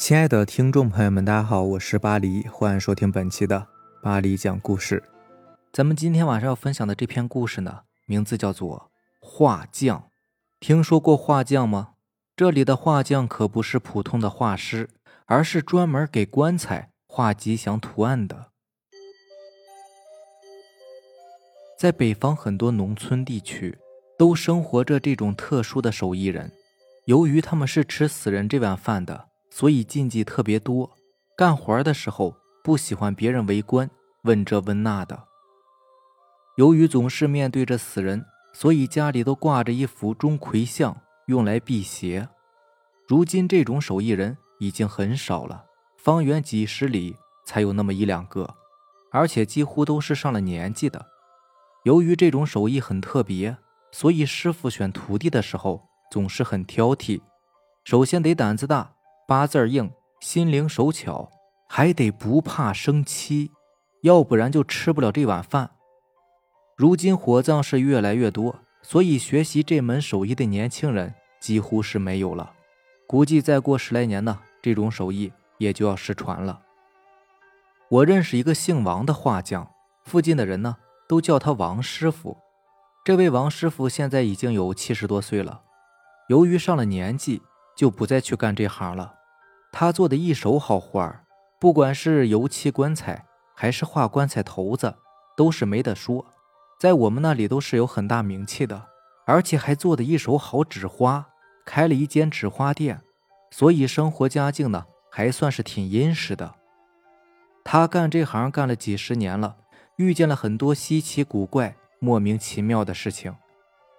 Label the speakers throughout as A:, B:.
A: 亲爱的听众朋友们，大家好，我是巴黎，欢迎收听本期的巴黎讲故事。咱们今天晚上要分享的这篇故事呢，名字叫做《画匠》。听说过画匠吗？这里的画匠可不是普通的画师，而是专门给棺材画吉祥图案的。在北方很多农村地区，都生活着这种特殊的手艺人。由于他们是吃死人这碗饭的。所以禁忌特别多，干活的时候不喜欢别人围观，问这问那的。由于总是面对着死人，所以家里都挂着一幅钟馗像，用来辟邪。如今这种手艺人已经很少了，方圆几十里才有那么一两个，而且几乎都是上了年纪的。由于这种手艺很特别，所以师傅选徒弟的时候总是很挑剔，首先得胆子大。八字硬，心灵手巧，还得不怕生漆，要不然就吃不了这碗饭。如今火葬是越来越多，所以学习这门手艺的年轻人几乎是没有了。估计再过十来年呢，这种手艺也就要失传了。我认识一个姓王的画匠，附近的人呢都叫他王师傅。这位王师傅现在已经有七十多岁了，由于上了年纪，就不再去干这行了。他做的一手好画，不管是油漆棺材，还是画棺材头子，都是没得说，在我们那里都是有很大名气的。而且还做的一手好纸花，开了一间纸花店，所以生活家境呢还算是挺殷实的。他干这行干了几十年了，遇见了很多稀奇古怪、莫名其妙的事情。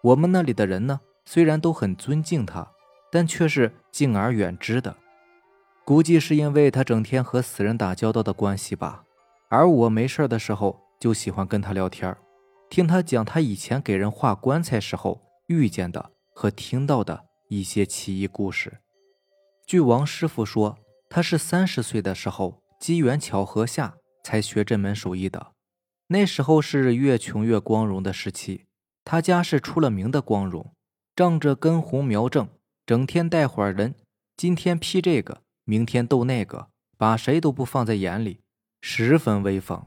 A: 我们那里的人呢，虽然都很尊敬他，但却是敬而远之的。估计是因为他整天和死人打交道的关系吧，而我没事的时候就喜欢跟他聊天，听他讲他以前给人画棺材时候遇见的和听到的一些奇异故事。据王师傅说，他是三十岁的时候机缘巧合下才学这门手艺的，那时候是越穷越光荣的时期，他家是出了名的光荣，仗着根红苗正，整天带伙人，今天批这个。明天斗那个，把谁都不放在眼里，十分威风。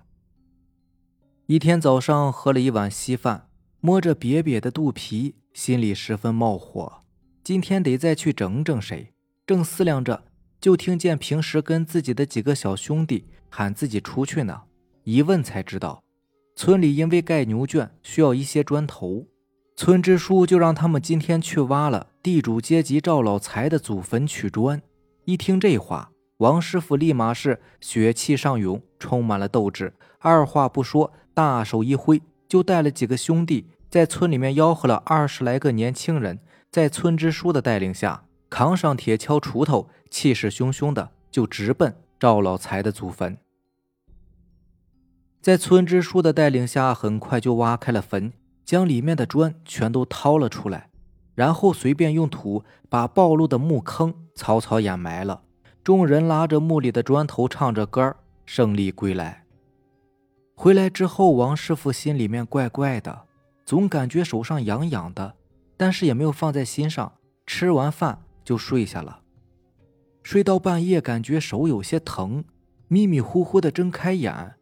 A: 一天早上喝了一碗稀饭，摸着瘪瘪的肚皮，心里十分冒火。今天得再去整整谁？正思量着，就听见平时跟自己的几个小兄弟喊自己出去呢。一问才知道，村里因为盖牛圈需要一些砖头，村支书就让他们今天去挖了地主阶级赵老财的祖坟取砖。一听这话，王师傅立马是血气上涌，充满了斗志。二话不说，大手一挥，就带了几个兄弟，在村里面吆喝了二十来个年轻人，在村支书的带领下，扛上铁锹、锄头，气势汹汹的就直奔赵老财的祖坟。在村支书的带领下，很快就挖开了坟，将里面的砖全都掏了出来。然后随便用土把暴露的墓坑草草掩埋了。众人拉着墓里的砖头，唱着歌胜利归来。回来之后，王师傅心里面怪怪的，总感觉手上痒痒的，但是也没有放在心上。吃完饭就睡下了。睡到半夜，感觉手有些疼，迷迷糊糊的睁开眼，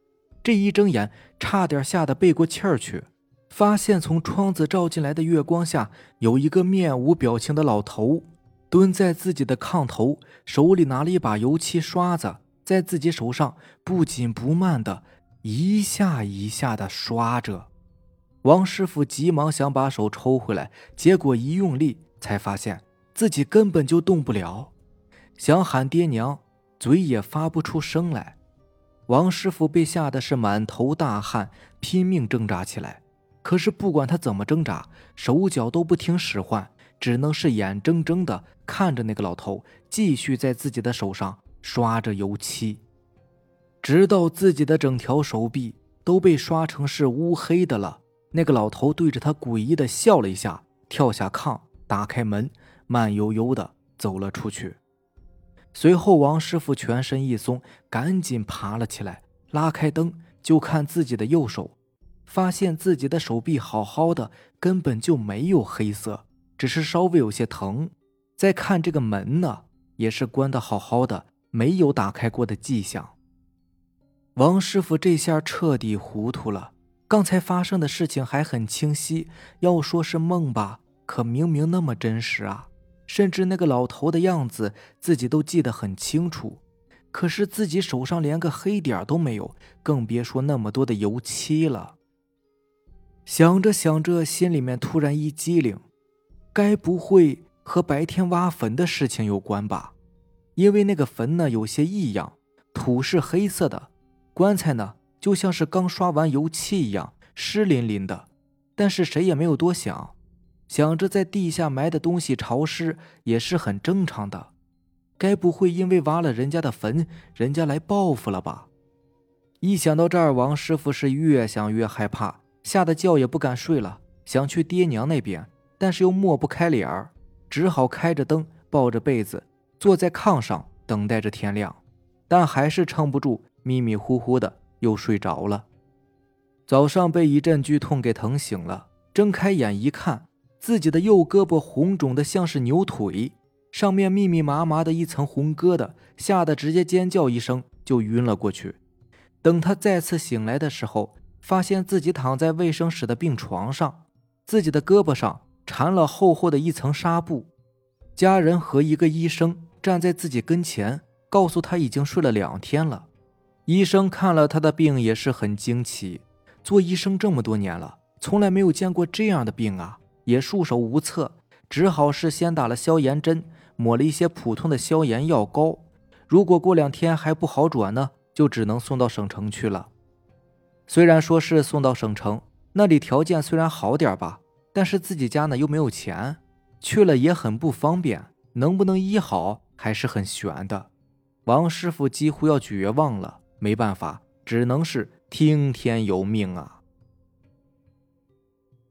A: 这一睁眼，差点吓得背过气儿去。发现从窗子照进来的月光下，有一个面无表情的老头蹲在自己的炕头，手里拿了一把油漆刷子，在自己手上不紧不慢的一下一下的刷着。王师傅急忙想把手抽回来，结果一用力，才发现自己根本就动不了，想喊爹娘，嘴也发不出声来。王师傅被吓得是满头大汗，拼命挣扎起来。可是不管他怎么挣扎，手脚都不听使唤，只能是眼睁睁的看着那个老头继续在自己的手上刷着油漆，直到自己的整条手臂都被刷成是乌黑的了。那个老头对着他诡异的笑了一下，跳下炕，打开门，慢悠悠的走了出去。随后，王师傅全身一松，赶紧爬了起来，拉开灯，就看自己的右手。发现自己的手臂好好的，根本就没有黑色，只是稍微有些疼。再看这个门呢，也是关的好好的，没有打开过的迹象。王师傅这下彻底糊涂了，刚才发生的事情还很清晰，要说是梦吧，可明明那么真实啊！甚至那个老头的样子，自己都记得很清楚。可是自己手上连个黑点都没有，更别说那么多的油漆了。想着想着，心里面突然一激灵，该不会和白天挖坟的事情有关吧？因为那个坟呢有些异样，土是黑色的，棺材呢就像是刚刷完油漆一样湿淋淋的。但是谁也没有多想，想着在地下埋的东西潮湿也是很正常的。该不会因为挖了人家的坟，人家来报复了吧？一想到这儿，王师傅是越想越害怕，吓得觉也不敢睡了，想去爹娘那边，但是又抹不开脸儿，只好开着灯，抱着被子，坐在炕上等待着天亮，但还是撑不住，迷迷糊糊的又睡着了。早上被一阵剧痛给疼醒了，睁开眼一看，自己的右胳膊红肿的像是牛腿。上面密密麻麻的一层红疙瘩，吓得直接尖叫一声就晕了过去。等他再次醒来的时候，发现自己躺在卫生室的病床上，自己的胳膊上缠了厚厚的一层纱布。家人和一个医生站在自己跟前，告诉他已经睡了两天了。医生看了他的病也是很惊奇，做医生这么多年了，从来没有见过这样的病啊，也束手无策，只好是先打了消炎针。抹了一些普通的消炎药膏，如果过两天还不好转呢，就只能送到省城去了。虽然说是送到省城，那里条件虽然好点吧，但是自己家呢又没有钱，去了也很不方便，能不能医好还是很悬的。王师傅几乎要绝望了，没办法，只能是听天由命啊。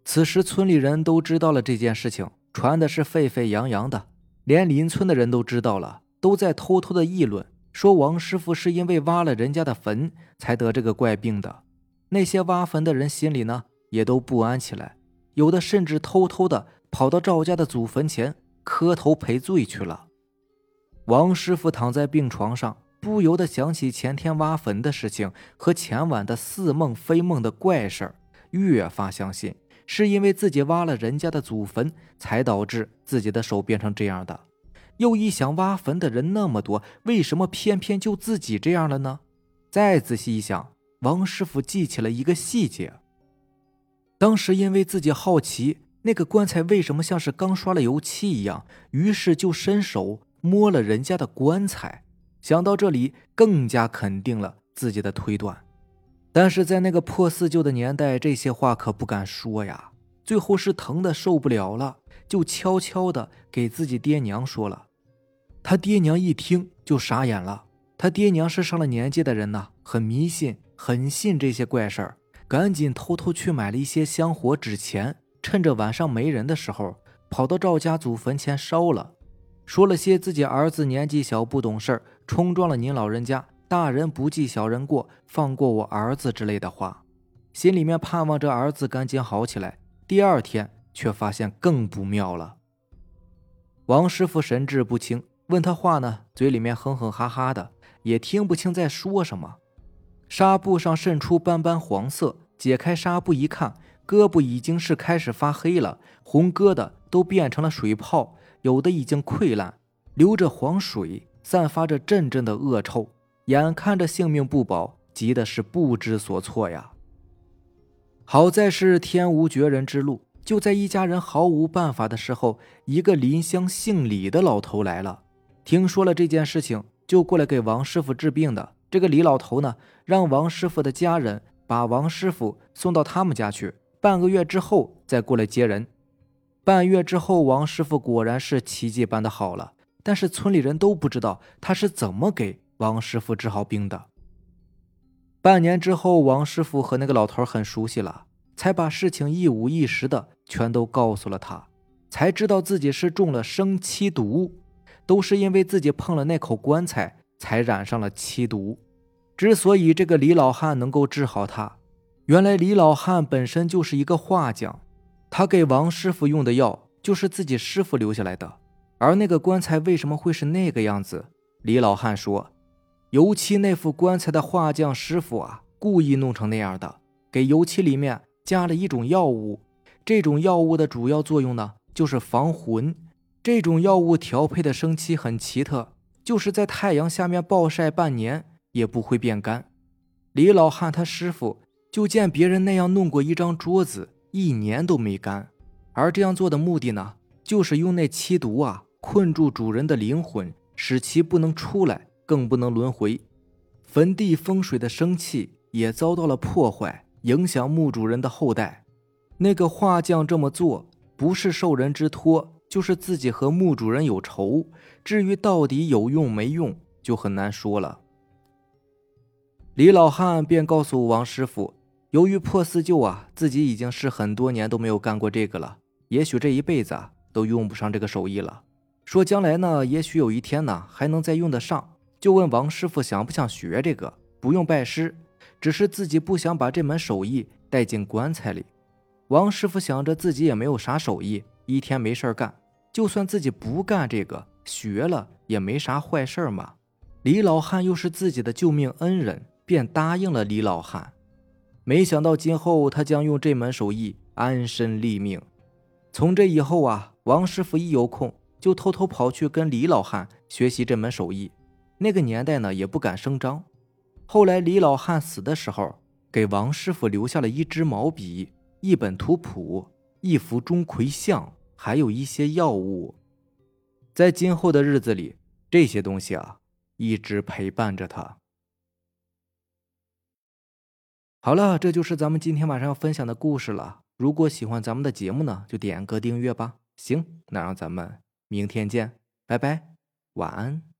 A: 此时村里人都知道了这件事情，传的是沸沸扬扬的。连邻村的人都知道了，都在偷偷的议论，说王师傅是因为挖了人家的坟才得这个怪病的。那些挖坟的人心里呢，也都不安起来，有的甚至偷偷的跑到赵家的祖坟前磕头赔罪去了。王师傅躺在病床上，不由得想起前天挖坟的事情和前晚的似梦非梦的怪事儿，越发相信。是因为自己挖了人家的祖坟，才导致自己的手变成这样的。又一想，挖坟的人那么多，为什么偏偏就自己这样了呢？再仔细一想，王师傅记起了一个细节：当时因为自己好奇那个棺材为什么像是刚刷了油漆一样，于是就伸手摸了人家的棺材。想到这里，更加肯定了自己的推断。但是在那个破四旧的年代，这些话可不敢说呀。最后是疼的受不了了，就悄悄的给自己爹娘说了。他爹娘一听就傻眼了。他爹娘是上了年纪的人呐，很迷信，很信这些怪事儿，赶紧偷偷去买了一些香火纸钱，趁着晚上没人的时候，跑到赵家祖坟前烧了，说了些自己儿子年纪小不懂事儿，冲撞了您老人家。大人不计小人过，放过我儿子之类的话，心里面盼望着儿子赶紧好起来。第二天却发现更不妙了。王师傅神志不清，问他话呢，嘴里面哼哼哈哈的，也听不清在说什么。纱布上渗出斑斑黄色，解开纱布一看，胳膊已经是开始发黑了，红疙瘩都变成了水泡，有的已经溃烂，流着黄水，散发着阵阵的恶臭。眼看着性命不保，急的是不知所措呀。好在是天无绝人之路，就在一家人毫无办法的时候，一个邻乡姓李的老头来了。听说了这件事情，就过来给王师傅治病的。这个李老头呢，让王师傅的家人把王师傅送到他们家去，半个月之后再过来接人。半月之后，王师傅果然是奇迹般的好了，但是村里人都不知道他是怎么给。王师傅治好病的。半年之后，王师傅和那个老头很熟悉了，才把事情一五一十的全都告诉了他，才知道自己是中了生漆毒，都是因为自己碰了那口棺材才染上了漆毒。之所以这个李老汉能够治好他，原来李老汉本身就是一个画匠，他给王师傅用的药就是自己师傅留下来的。而那个棺材为什么会是那个样子？李老汉说：“油漆那副棺材的画匠师傅啊，故意弄成那样的，给油漆里面加了一种药物。这种药物的主要作用呢，就是防魂。这种药物调配的生漆很奇特，就是在太阳下面暴晒半年也不会变干。李老汉他师傅就见别人那样弄过一张桌子，一年都没干。而这样做的目的呢，就是用那漆毒啊，困住主人的灵魂。”使其不能出来，更不能轮回。坟地风水的生气也遭到了破坏，影响墓主人的后代。那个画匠这么做，不是受人之托，就是自己和墓主人有仇。至于到底有用没用，就很难说了。李老汉便告诉王师傅，由于破四旧啊，自己已经是很多年都没有干过这个了，也许这一辈子啊都用不上这个手艺了。说将来呢，也许有一天呢，还能再用得上。就问王师傅想不想学这个？不用拜师，只是自己不想把这门手艺带进棺材里。王师傅想着自己也没有啥手艺，一天没事干，就算自己不干这个，学了也没啥坏事嘛。李老汉又是自己的救命恩人，便答应了李老汉。没想到今后他将用这门手艺安身立命。从这以后啊，王师傅一有空。就偷偷跑去跟李老汉学习这门手艺。那个年代呢，也不敢声张。后来李老汉死的时候，给王师傅留下了一支毛笔、一本图谱、一幅钟馗像，还有一些药物。在今后的日子里，这些东西啊，一直陪伴着他。好了，这就是咱们今天晚上要分享的故事了。如果喜欢咱们的节目呢，就点个订阅吧。行，那让咱们。明天见，拜拜，晚安。